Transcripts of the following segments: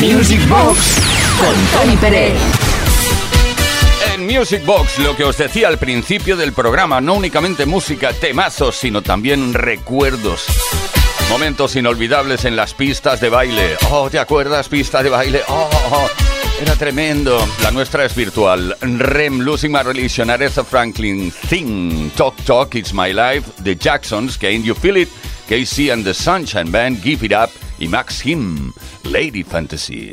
Music Box con Tony Pérez. En Music Box, lo que os decía al principio del programa, no únicamente música, temazos, sino también recuerdos. Momentos inolvidables en las pistas de baile. Oh, ¿te acuerdas? Pista de baile. Oh, oh, era tremendo. La nuestra es virtual. Rem, Losing My Religion, Aretha Franklin, Thing, Talk Talk, It's My Life, The Jacksons, Can You Feel It, KC and the Sunshine Band, Give It Up y Max Him, Lady Fantasy.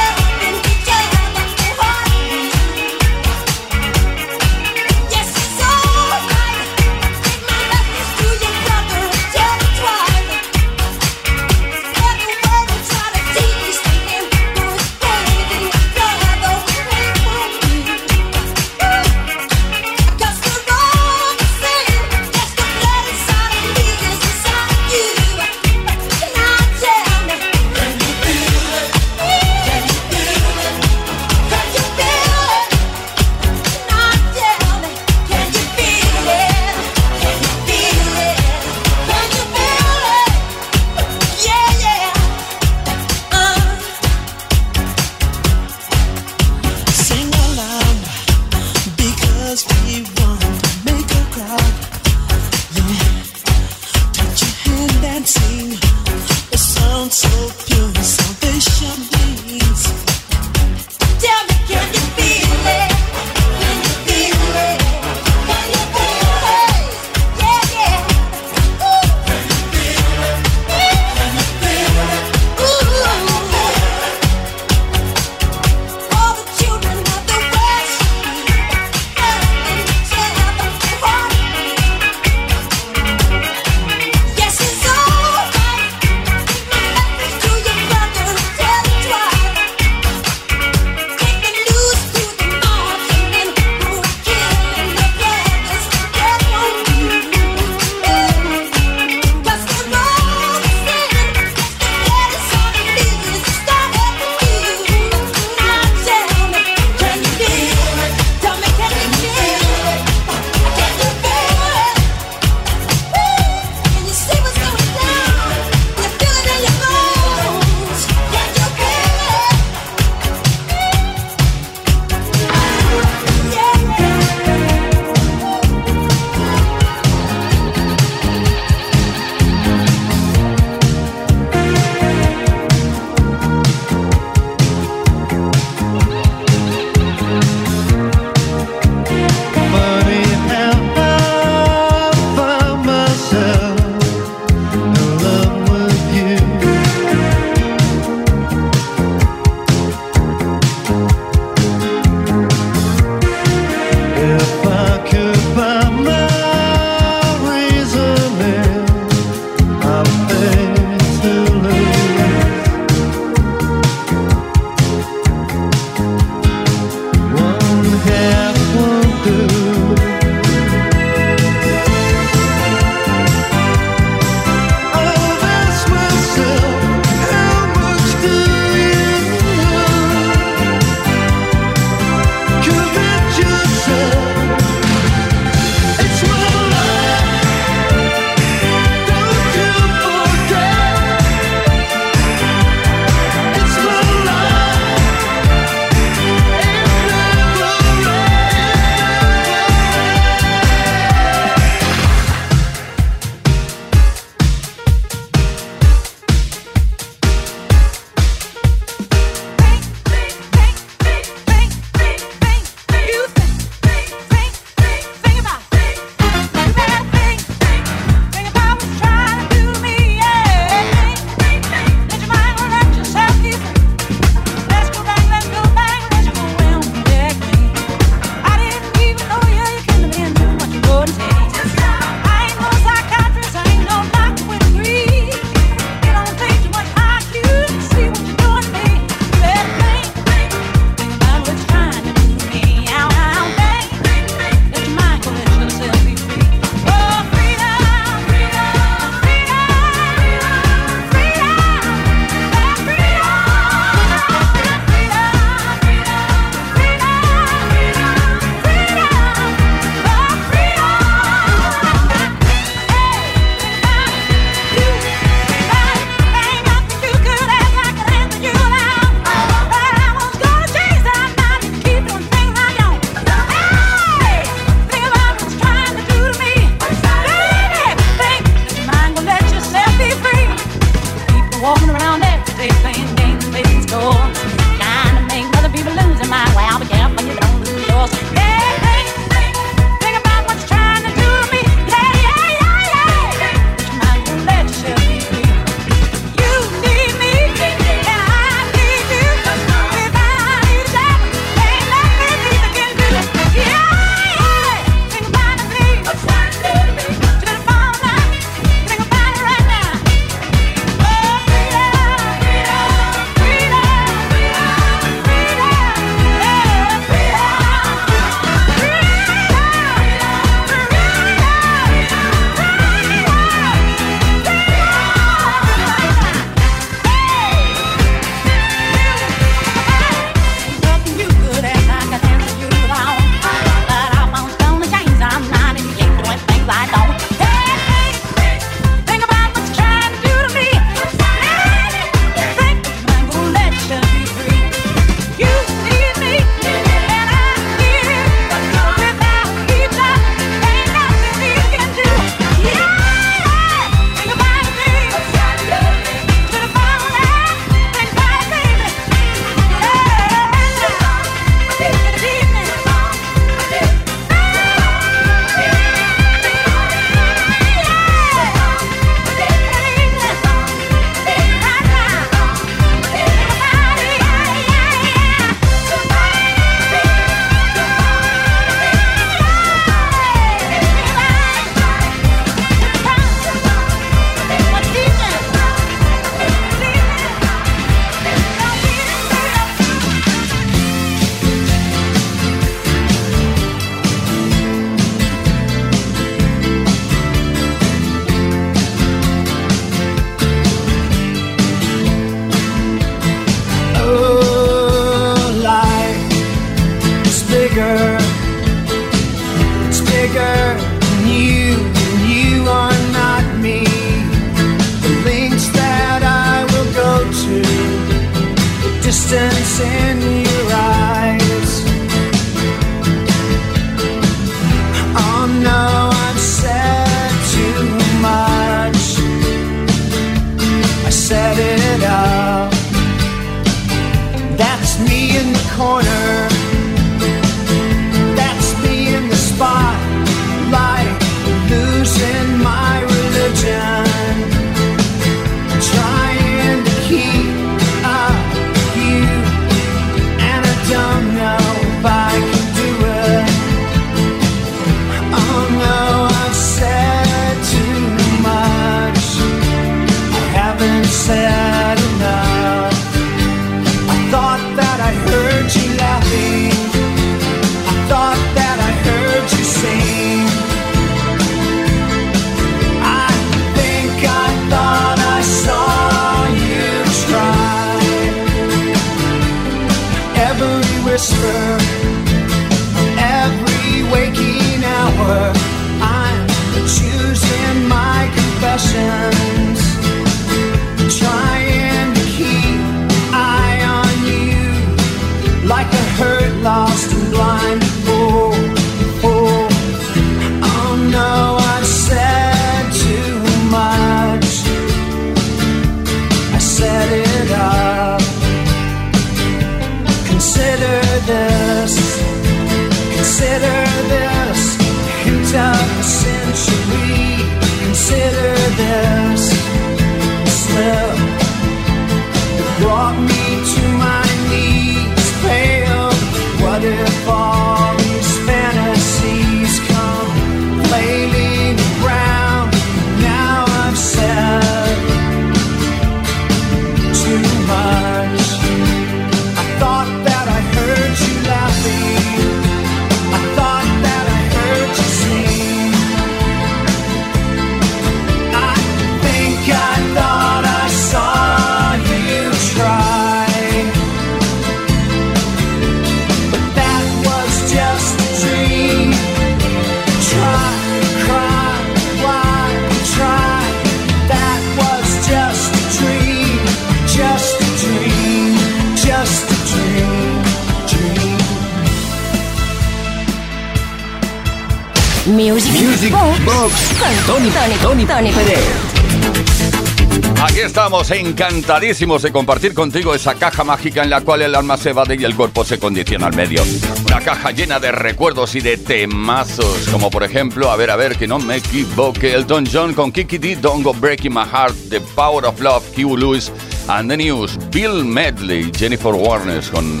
Encantadísimos de compartir contigo esa caja mágica en la cual el alma se va y el cuerpo se condiciona al medio. Una caja llena de recuerdos y de temazos, como por ejemplo, a ver, a ver, que no me equivoque, el Don John con Kiki D, Don't Go Breaking My Heart, The Power of Love, Q Lewis, and the News, Bill Medley, Jennifer Warner con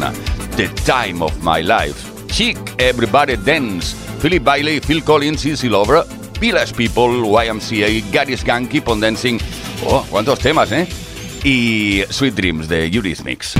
The Time of My Life, Chic, Everybody Dance, Philip Bailey, Phil Collins, Easy Lover, Village People, YMCA, Gary's Gang, Keep on Dancing. Oh, cuántos temas, ¿eh? Y Sweet Dreams de Eurythmics.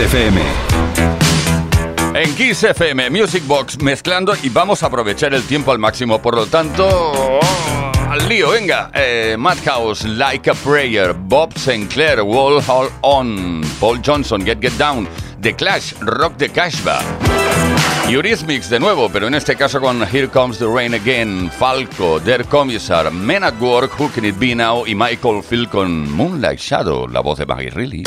FM. En Kiss FM, Music Box mezclando y vamos a aprovechar el tiempo al máximo. Por lo tanto, al lío, venga. Eh, Madhouse, Like a Prayer, Bob Sinclair, Wall Hall On, Paul Johnson, Get Get Down, The Clash, Rock the Cashba. Eurythmics de nuevo, pero en este caso con Here Comes the Rain Again, Falco, Der Commissar, Men at Work, Who Can It Be Now y Michael Phil con Moonlight Shadow, la voz de Maggie Reilly.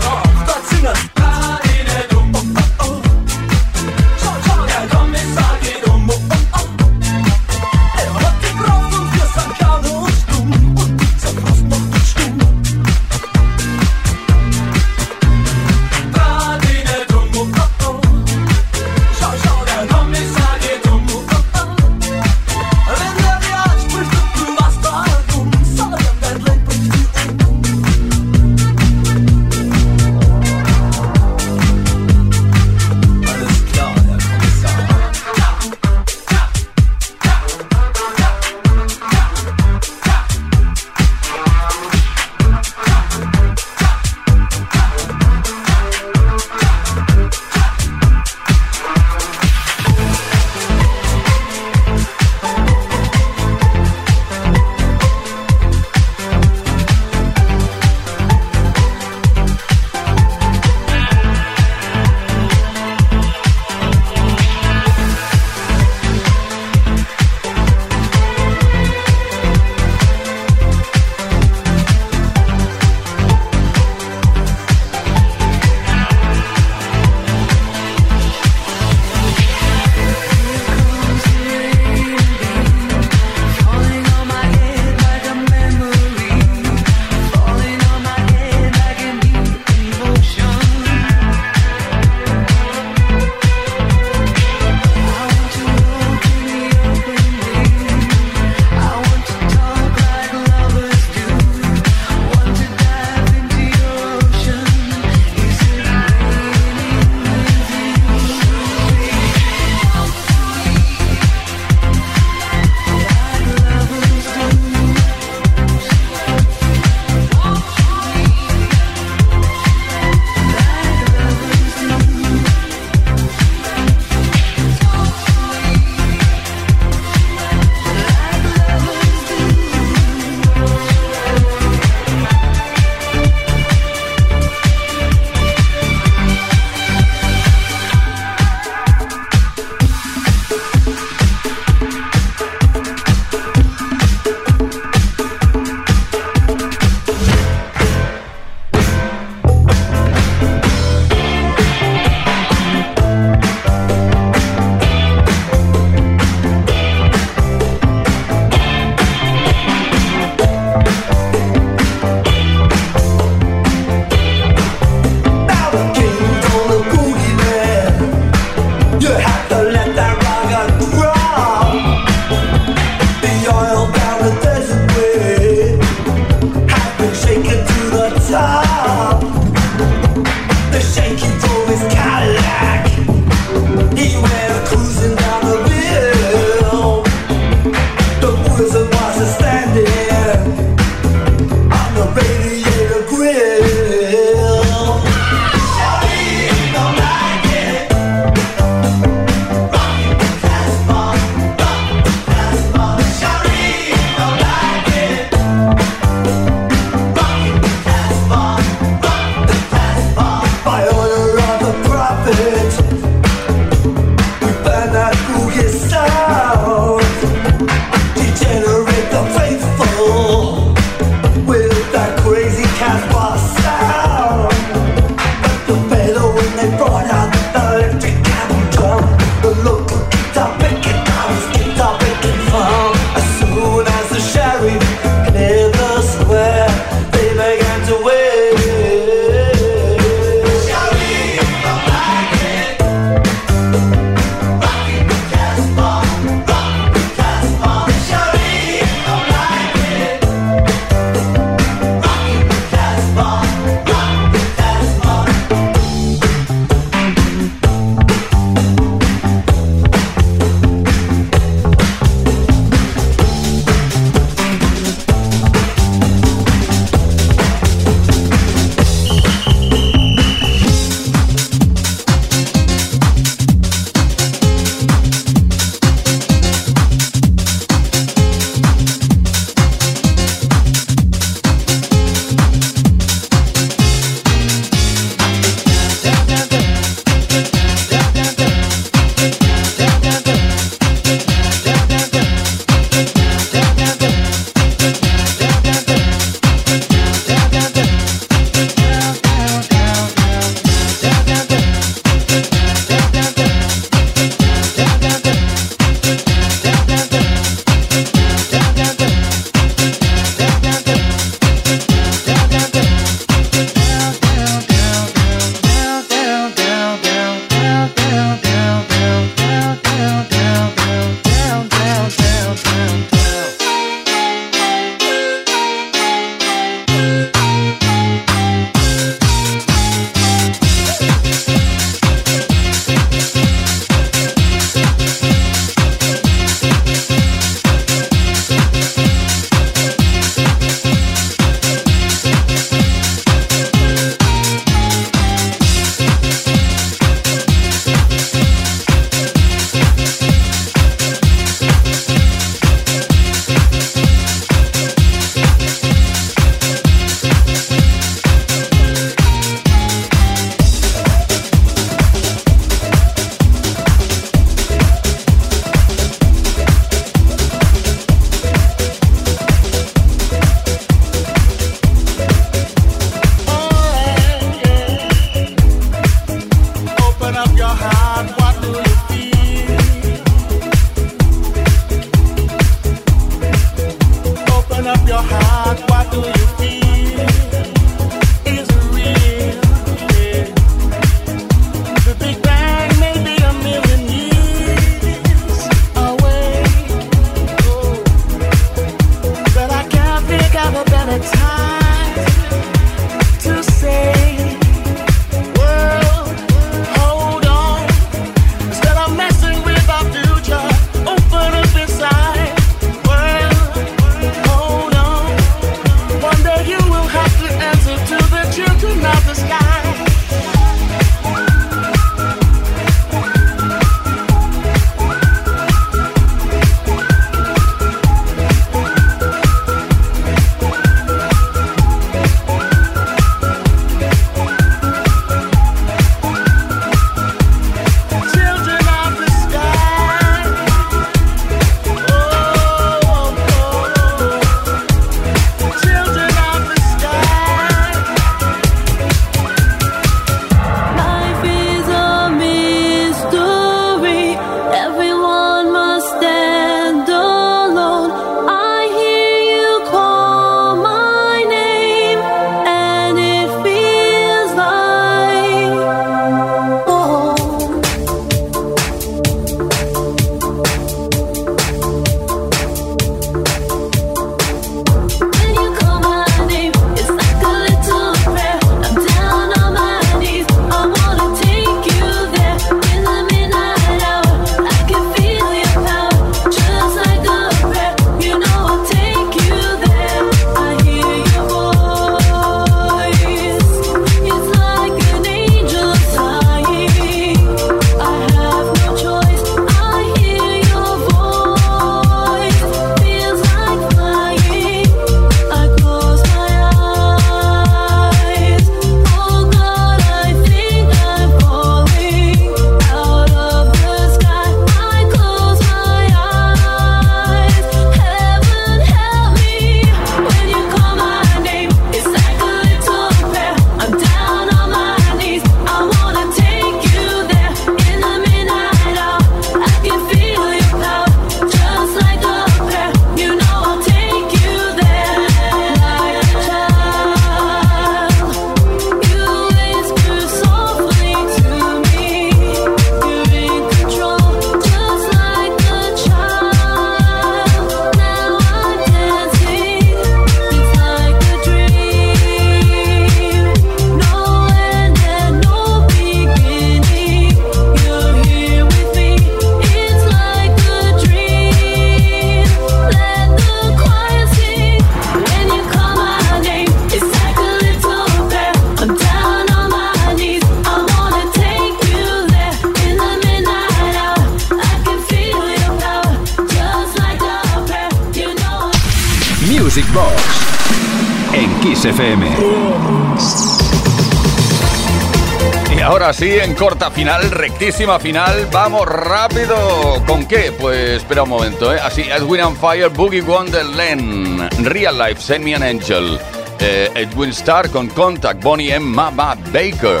En corta final, rectísima final, vamos rápido. ¿Con qué? Pues espera un momento, ¿eh? Así, Edwin and Fire, Boogie Wonderland, Real Life, Send Me an Angel, eh, Edwin Starr con Contact, Bonnie M. Mama Baker,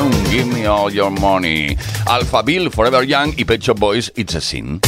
mm, Give Me All Your Money, Alpha Bill, Forever Young y Pet Shop Boys, It's a Sin.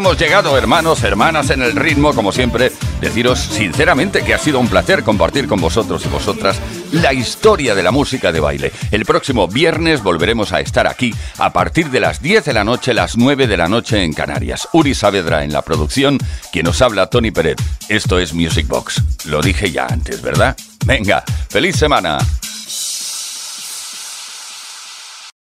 Hemos llegado, hermanos, hermanas, en el ritmo, como siempre, deciros sinceramente que ha sido un placer compartir con vosotros y vosotras la historia de la música de baile. El próximo viernes volveremos a estar aquí a partir de las 10 de la noche, las 9 de la noche en Canarias. Uri Saavedra en la producción, quien nos habla Tony Pérez. Esto es Music Box. Lo dije ya antes, ¿verdad? Venga, feliz semana.